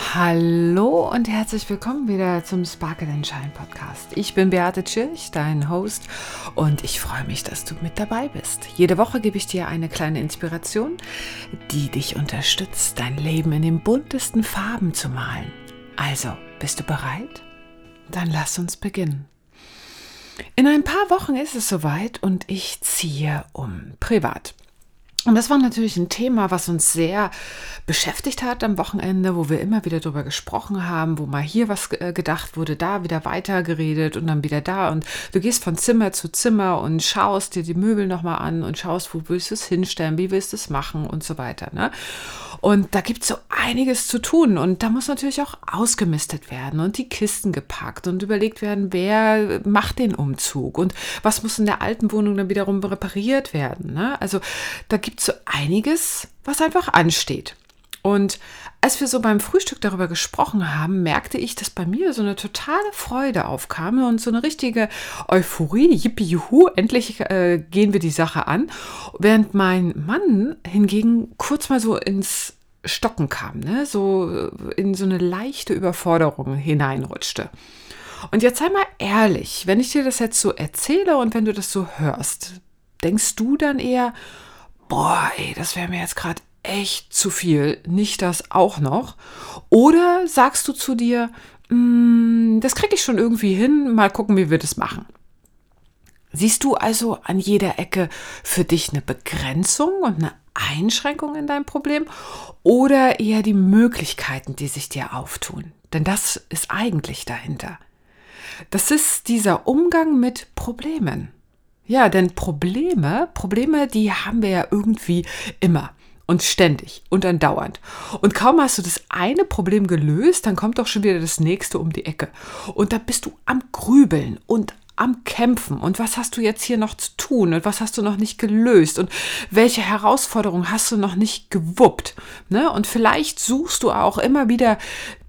Hallo und herzlich willkommen wieder zum Sparkle and Shine Podcast. Ich bin Beate Tschirch, dein Host, und ich freue mich, dass du mit dabei bist. Jede Woche gebe ich dir eine kleine Inspiration, die dich unterstützt, dein Leben in den buntesten Farben zu malen. Also, bist du bereit? Dann lass uns beginnen. In ein paar Wochen ist es soweit und ich ziehe um privat. Und das war natürlich ein Thema, was uns sehr beschäftigt hat am Wochenende, wo wir immer wieder darüber gesprochen haben, wo mal hier was äh, gedacht wurde, da wieder weitergeredet und dann wieder da. Und du gehst von Zimmer zu Zimmer und schaust dir die Möbel nochmal an und schaust, wo willst du es hinstellen, wie willst du es machen und so weiter. Ne? Und da gibt es so einiges zu tun. Und da muss natürlich auch ausgemistet werden und die Kisten gepackt und überlegt werden, wer macht den Umzug und was muss in der alten Wohnung dann wiederum repariert werden. Ne? Also da gibt gibt so einiges, was einfach ansteht. Und als wir so beim Frühstück darüber gesprochen haben, merkte ich, dass bei mir so eine totale Freude aufkam und so eine richtige Euphorie. Yippie, juhu, endlich äh, gehen wir die Sache an. Während mein Mann hingegen kurz mal so ins Stocken kam, ne? so in so eine leichte Überforderung hineinrutschte. Und jetzt sei mal ehrlich, wenn ich dir das jetzt so erzähle und wenn du das so hörst, denkst du dann eher, boah, ey, das wäre mir jetzt gerade echt zu viel, nicht das auch noch? Oder sagst du zu dir, mm, das kriege ich schon irgendwie hin, mal gucken, wie wir das machen? Siehst du also an jeder Ecke für dich eine Begrenzung und eine Einschränkung in deinem Problem oder eher die Möglichkeiten, die sich dir auftun? Denn das ist eigentlich dahinter. Das ist dieser Umgang mit Problemen. Ja, denn Probleme, Probleme, die haben wir ja irgendwie immer und ständig und andauernd. Und kaum hast du das eine Problem gelöst, dann kommt doch schon wieder das nächste um die Ecke. Und da bist du am Grübeln und am Kämpfen. Und was hast du jetzt hier noch zu tun? Und was hast du noch nicht gelöst? Und welche Herausforderung hast du noch nicht gewuppt? Ne? Und vielleicht suchst du auch immer wieder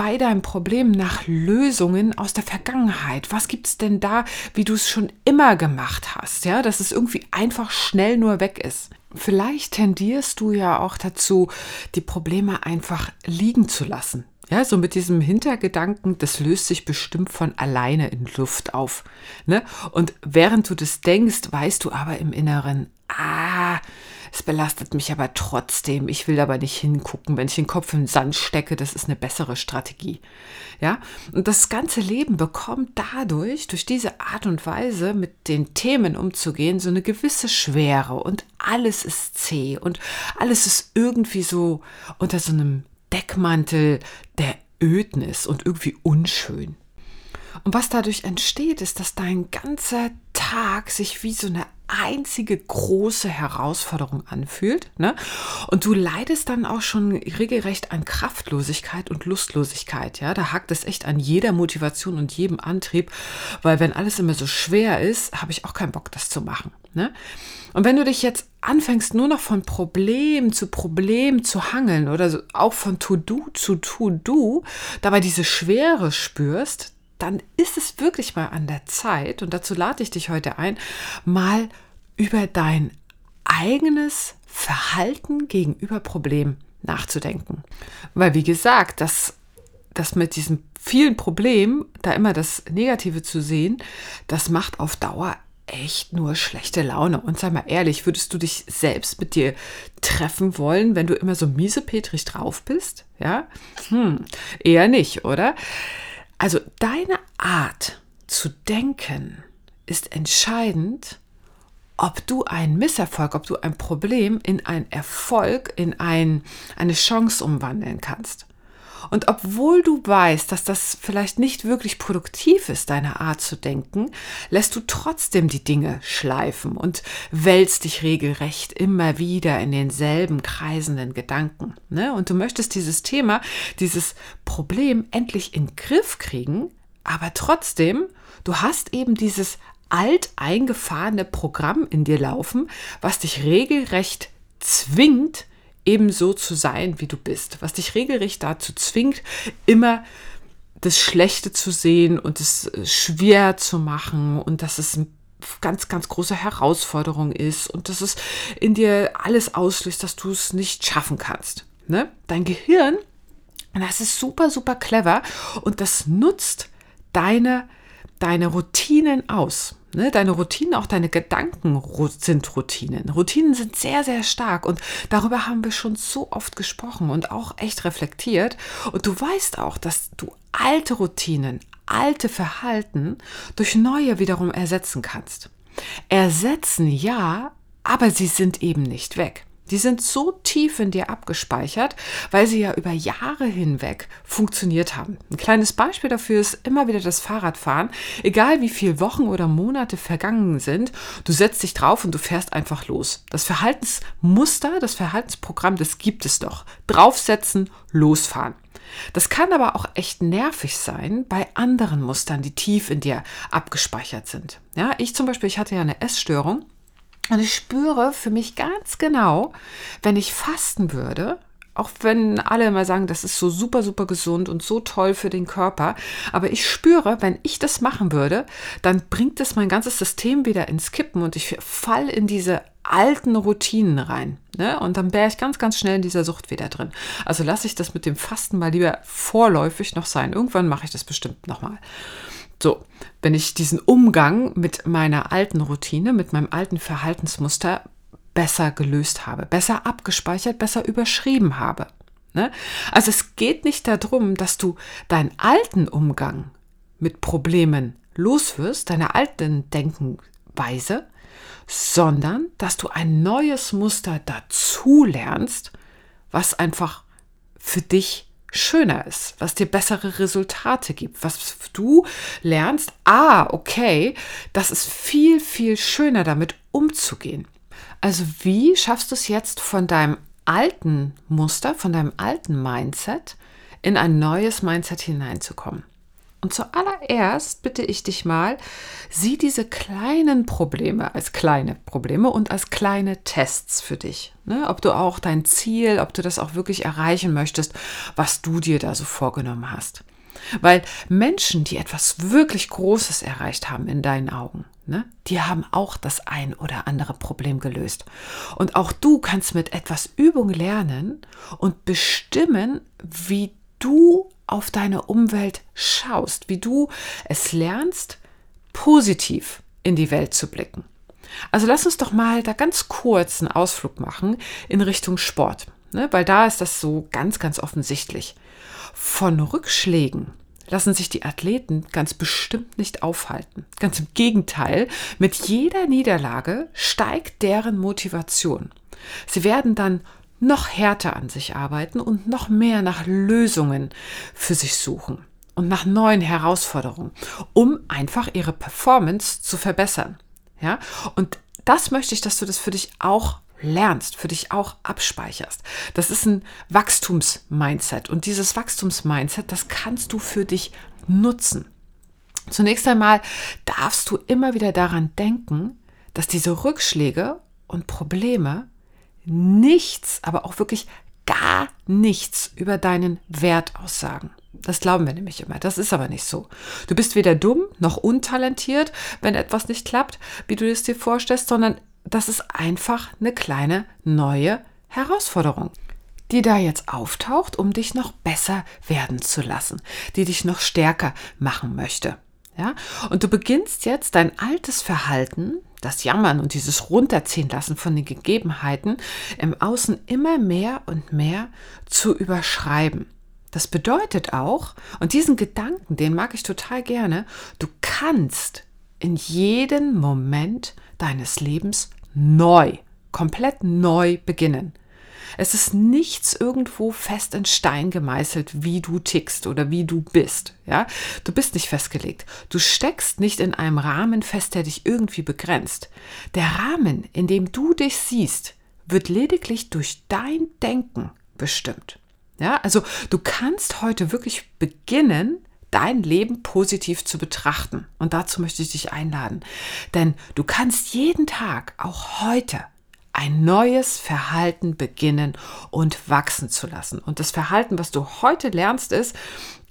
bei deinem Problem nach Lösungen aus der Vergangenheit. Was gibt es denn da, wie du es schon immer gemacht hast? Ja, dass es irgendwie einfach schnell nur weg ist. Vielleicht tendierst du ja auch dazu, die Probleme einfach liegen zu lassen. Ja, so mit diesem Hintergedanken, das löst sich bestimmt von alleine in Luft auf. Ne? Und während du das denkst, weißt du aber im Inneren, ah, es belastet mich aber trotzdem. Ich will aber nicht hingucken. Wenn ich den Kopf in den Sand stecke, das ist eine bessere Strategie. Ja, und das ganze Leben bekommt dadurch, durch diese Art und Weise mit den Themen umzugehen, so eine gewisse Schwere und alles ist zäh und alles ist irgendwie so unter so einem Deckmantel der Ödnis und irgendwie unschön. Und was dadurch entsteht, ist, dass dein ganzer Tag sich wie so eine einzige große Herausforderung anfühlt. Ne? Und du leidest dann auch schon regelrecht an Kraftlosigkeit und Lustlosigkeit. Ja, da hakt es echt an jeder Motivation und jedem Antrieb, weil wenn alles immer so schwer ist, habe ich auch keinen Bock, das zu machen. Ne? Und wenn du dich jetzt anfängst, nur noch von Problem zu Problem zu hangeln oder auch von To-Do zu To-Do, dabei diese Schwere spürst, dann ist es wirklich mal an der Zeit, und dazu lade ich dich heute ein, mal über dein eigenes Verhalten gegenüber Problemen nachzudenken. Weil, wie gesagt, das, das mit diesem vielen Problemen, da immer das Negative zu sehen, das macht auf Dauer echt nur schlechte Laune. Und sei mal ehrlich, würdest du dich selbst mit dir treffen wollen, wenn du immer so miesepetrig drauf bist? Ja? Hm, eher nicht, oder? Also deine Art zu denken ist entscheidend, ob du einen Misserfolg, ob du ein Problem in einen Erfolg, in ein, eine Chance umwandeln kannst. Und obwohl du weißt, dass das vielleicht nicht wirklich produktiv ist, deine Art zu denken, lässt du trotzdem die Dinge schleifen und wälzt dich regelrecht immer wieder in denselben kreisenden Gedanken. Ne? Und du möchtest dieses Thema, dieses Problem endlich in den Griff kriegen, aber trotzdem, du hast eben dieses alt eingefahrene Programm in dir laufen, was dich regelrecht zwingt, ebenso zu sein, wie du bist, was dich regelrecht dazu zwingt, immer das Schlechte zu sehen und es äh, schwer zu machen und dass es eine ganz, ganz große Herausforderung ist und dass es in dir alles auslöst, dass du es nicht schaffen kannst. Ne? Dein Gehirn das ist super, super clever und das nutzt deine, deine Routinen aus. Ne, deine Routinen, auch deine Gedanken sind Routinen. Routinen sind sehr, sehr stark und darüber haben wir schon so oft gesprochen und auch echt reflektiert. Und du weißt auch, dass du alte Routinen, alte Verhalten durch neue wiederum ersetzen kannst. Ersetzen ja, aber sie sind eben nicht weg. Die sind so tief in dir abgespeichert, weil sie ja über Jahre hinweg funktioniert haben. Ein kleines Beispiel dafür ist immer wieder das Fahrradfahren. Egal wie viele Wochen oder Monate vergangen sind, du setzt dich drauf und du fährst einfach los. Das Verhaltensmuster, das Verhaltensprogramm, das gibt es doch. Draufsetzen, losfahren. Das kann aber auch echt nervig sein bei anderen Mustern, die tief in dir abgespeichert sind. Ja, ich zum Beispiel, ich hatte ja eine Essstörung und ich spüre für mich ganz genau, wenn ich fasten würde, auch wenn alle immer sagen, das ist so super, super gesund und so toll für den Körper. Aber ich spüre, wenn ich das machen würde, dann bringt es mein ganzes System wieder ins Kippen und ich falle in diese alten Routinen rein. Ne? Und dann wäre ich ganz, ganz schnell in dieser Sucht wieder drin. Also lasse ich das mit dem Fasten mal lieber vorläufig noch sein. Irgendwann mache ich das bestimmt nochmal. So, wenn ich diesen Umgang mit meiner alten Routine, mit meinem alten Verhaltensmuster besser gelöst habe, besser abgespeichert, besser überschrieben habe. Ne? Also es geht nicht darum, dass du deinen alten Umgang mit Problemen loswirst, deine alten Denkenweise, sondern dass du ein neues Muster dazu lernst, was einfach für dich schöner ist, was dir bessere Resultate gibt, was du lernst, ah, okay, das ist viel, viel schöner damit umzugehen. Also wie schaffst du es jetzt von deinem alten Muster, von deinem alten Mindset in ein neues Mindset hineinzukommen? Und zuallererst bitte ich dich mal, sieh diese kleinen Probleme als kleine Probleme und als kleine Tests für dich. Ne? Ob du auch dein Ziel, ob du das auch wirklich erreichen möchtest, was du dir da so vorgenommen hast. Weil Menschen, die etwas wirklich Großes erreicht haben in deinen Augen, ne, die haben auch das ein oder andere Problem gelöst. Und auch du kannst mit etwas Übung lernen und bestimmen, wie du auf deine Umwelt schaust, wie du es lernst, positiv in die Welt zu blicken. Also lass uns doch mal da ganz kurz einen Ausflug machen in Richtung Sport, ne? weil da ist das so ganz, ganz offensichtlich. Von Rückschlägen lassen sich die Athleten ganz bestimmt nicht aufhalten. Ganz im Gegenteil, mit jeder Niederlage steigt deren Motivation. Sie werden dann noch härter an sich arbeiten und noch mehr nach Lösungen für sich suchen und nach neuen Herausforderungen, um einfach ihre Performance zu verbessern. Ja, und das möchte ich, dass du das für dich auch lernst, für dich auch abspeicherst. Das ist ein Wachstumsmindset und dieses Wachstumsmindset, das kannst du für dich nutzen. Zunächst einmal darfst du immer wieder daran denken, dass diese Rückschläge und Probleme nichts, aber auch wirklich gar nichts über deinen Wert aussagen. Das glauben wir nämlich immer. Das ist aber nicht so. Du bist weder dumm noch untalentiert, wenn etwas nicht klappt, wie du es dir vorstellst, sondern das ist einfach eine kleine neue Herausforderung, die da jetzt auftaucht, um dich noch besser werden zu lassen, die dich noch stärker machen möchte. Ja? Und du beginnst jetzt dein altes Verhalten, das Jammern und dieses Runterziehen lassen von den Gegebenheiten im Außen immer mehr und mehr zu überschreiben. Das bedeutet auch, und diesen Gedanken, den mag ich total gerne, du kannst in jedem Moment deines Lebens neu, komplett neu beginnen. Es ist nichts irgendwo fest in Stein gemeißelt, wie du tickst oder wie du bist. Ja, du bist nicht festgelegt. Du steckst nicht in einem Rahmen fest, der dich irgendwie begrenzt. Der Rahmen, in dem du dich siehst, wird lediglich durch dein Denken bestimmt. Ja, also du kannst heute wirklich beginnen, dein Leben positiv zu betrachten. Und dazu möchte ich dich einladen. Denn du kannst jeden Tag, auch heute, ein neues Verhalten beginnen und wachsen zu lassen. Und das Verhalten, was du heute lernst, ist,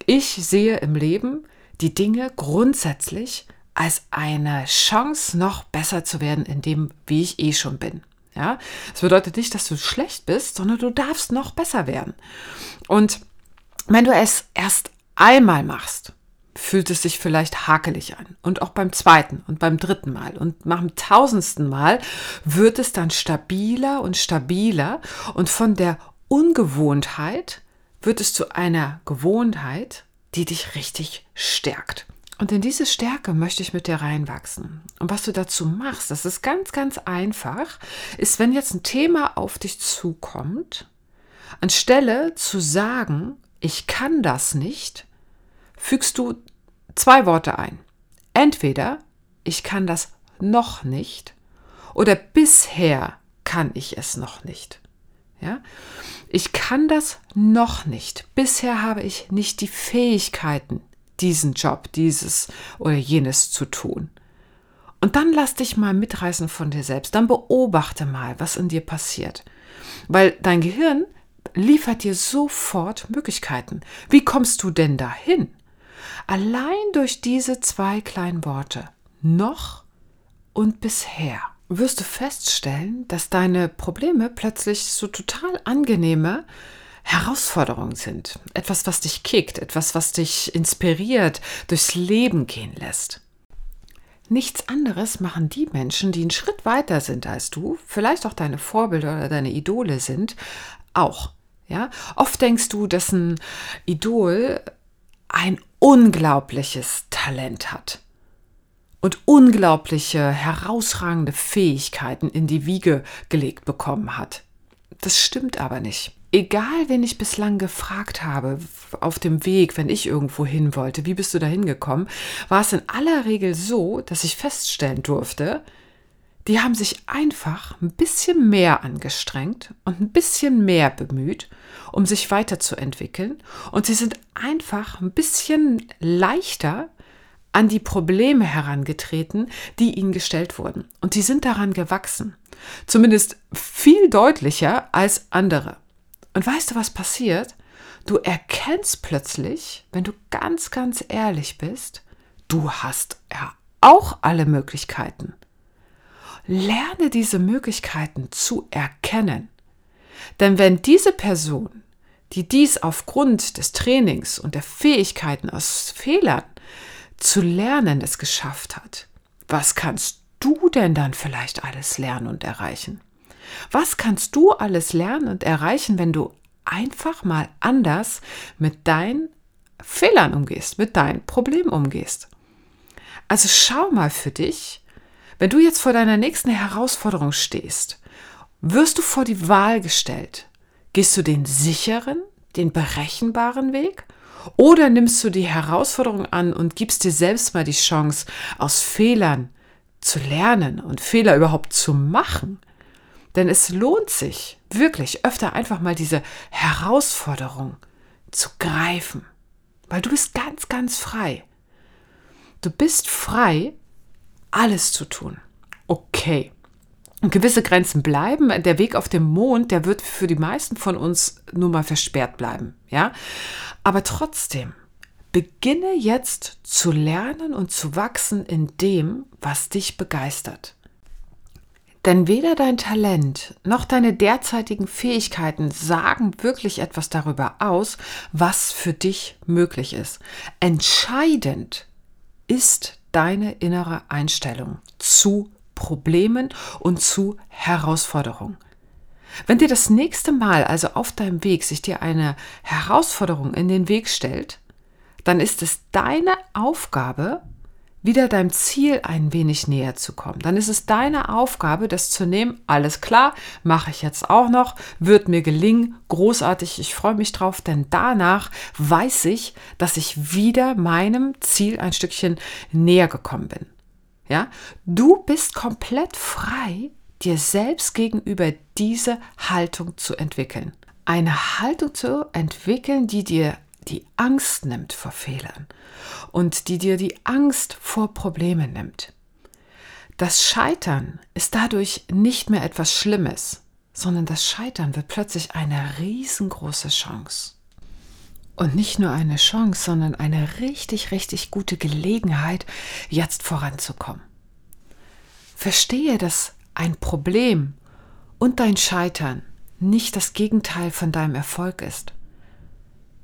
ich sehe im Leben die Dinge grundsätzlich als eine Chance, noch besser zu werden in dem, wie ich eh schon bin. Ja, das bedeutet nicht, dass du schlecht bist, sondern du darfst noch besser werden. Und Wenn du es erst einmal machst, fühlt es sich vielleicht hakelig an. Und auch beim zweiten und beim dritten Mal und nach dem tausendsten Mal wird es dann stabiler und stabiler und von der Ungewohnheit wird es zu einer Gewohnheit, die dich richtig stärkt. Und in diese Stärke möchte ich mit dir reinwachsen. Und was du dazu machst, das ist ganz, ganz einfach, ist, wenn jetzt ein Thema auf dich zukommt, anstelle zu sagen, ich kann das nicht, fügst du zwei Worte ein. Entweder ich kann das noch nicht oder bisher kann ich es noch nicht. Ja? Ich kann das noch nicht. Bisher habe ich nicht die Fähigkeiten, diesen Job, dieses oder jenes zu tun. Und dann lass dich mal mitreißen von dir selbst. Dann beobachte mal, was in dir passiert. Weil dein Gehirn liefert dir sofort Möglichkeiten. Wie kommst du denn dahin? Allein durch diese zwei kleinen Worte. Noch und bisher wirst du feststellen, dass deine Probleme plötzlich so total angenehme Herausforderungen sind. Etwas, was dich kickt, etwas, was dich inspiriert, durchs Leben gehen lässt. Nichts anderes machen die Menschen, die einen Schritt weiter sind als du, vielleicht auch deine Vorbilder oder deine Idole sind, auch. Ja, oft denkst du, dass ein Idol ein unglaubliches Talent hat und unglaubliche, herausragende Fähigkeiten in die Wiege gelegt bekommen hat. Das stimmt aber nicht. Egal, wen ich bislang gefragt habe auf dem Weg, wenn ich irgendwo hin wollte, wie bist du da hingekommen, war es in aller Regel so, dass ich feststellen durfte, die haben sich einfach ein bisschen mehr angestrengt und ein bisschen mehr bemüht, um sich weiterzuentwickeln. Und sie sind einfach ein bisschen leichter an die Probleme herangetreten, die ihnen gestellt wurden. Und sie sind daran gewachsen. Zumindest viel deutlicher als andere. Und weißt du, was passiert? Du erkennst plötzlich, wenn du ganz, ganz ehrlich bist, du hast ja auch alle Möglichkeiten. Lerne diese Möglichkeiten zu erkennen. Denn wenn diese Person, die dies aufgrund des Trainings und der Fähigkeiten aus Fehlern zu lernen es geschafft hat, was kannst du denn dann vielleicht alles lernen und erreichen? Was kannst du alles lernen und erreichen, wenn du einfach mal anders mit deinen Fehlern umgehst, mit deinen Problemen umgehst? Also schau mal für dich, wenn du jetzt vor deiner nächsten Herausforderung stehst, wirst du vor die Wahl gestellt. Gehst du den sicheren, den berechenbaren Weg oder nimmst du die Herausforderung an und gibst dir selbst mal die Chance, aus Fehlern zu lernen und Fehler überhaupt zu machen? Denn es lohnt sich wirklich öfter einfach mal diese Herausforderung zu greifen, weil du bist ganz, ganz frei. Du bist frei, alles zu tun. Okay. Und gewisse Grenzen bleiben. Der Weg auf dem Mond, der wird für die meisten von uns nur mal versperrt bleiben. Ja. Aber trotzdem, beginne jetzt zu lernen und zu wachsen in dem, was dich begeistert. Denn weder dein Talent noch deine derzeitigen Fähigkeiten sagen wirklich etwas darüber aus, was für dich möglich ist. Entscheidend ist deine innere Einstellung zu Problemen und zu Herausforderungen. Wenn dir das nächste Mal also auf deinem Weg sich dir eine Herausforderung in den Weg stellt, dann ist es deine Aufgabe, wieder deinem Ziel ein wenig näher zu kommen. Dann ist es deine Aufgabe, das zu nehmen. Alles klar, mache ich jetzt auch noch, wird mir gelingen, großartig, ich freue mich drauf, denn danach weiß ich, dass ich wieder meinem Ziel ein Stückchen näher gekommen bin. Ja, du bist komplett frei, dir selbst gegenüber diese Haltung zu entwickeln. Eine Haltung zu entwickeln, die dir die Angst nimmt vor Fehlern und die dir die Angst vor Problemen nimmt. Das Scheitern ist dadurch nicht mehr etwas Schlimmes, sondern das Scheitern wird plötzlich eine riesengroße Chance. Und nicht nur eine Chance, sondern eine richtig, richtig gute Gelegenheit, jetzt voranzukommen. Verstehe, dass ein Problem und dein Scheitern nicht das Gegenteil von deinem Erfolg ist.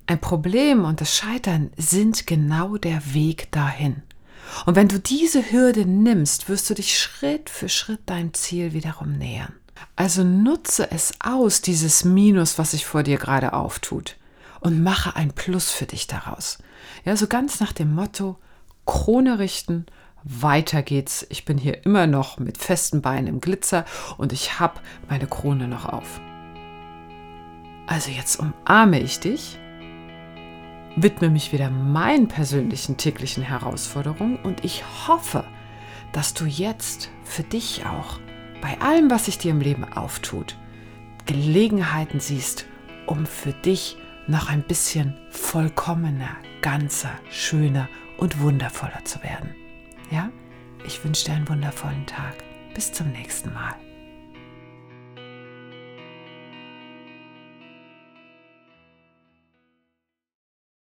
Ein Problem und das Scheitern sind genau der Weg dahin. Und wenn du diese Hürde nimmst, wirst du dich Schritt für Schritt deinem Ziel wiederum nähern. Also nutze es aus, dieses Minus, was sich vor dir gerade auftut, und mache ein Plus für dich daraus. Ja, so ganz nach dem Motto, Krone richten, weiter geht's. Ich bin hier immer noch mit festen Beinen im Glitzer und ich habe meine Krone noch auf. Also jetzt umarme ich dich widme mich wieder meinen persönlichen täglichen Herausforderungen und ich hoffe, dass du jetzt für dich auch bei allem, was sich dir im Leben auftut, Gelegenheiten siehst, um für dich noch ein bisschen vollkommener, ganzer, schöner und wundervoller zu werden. Ja? Ich wünsche dir einen wundervollen Tag. Bis zum nächsten Mal.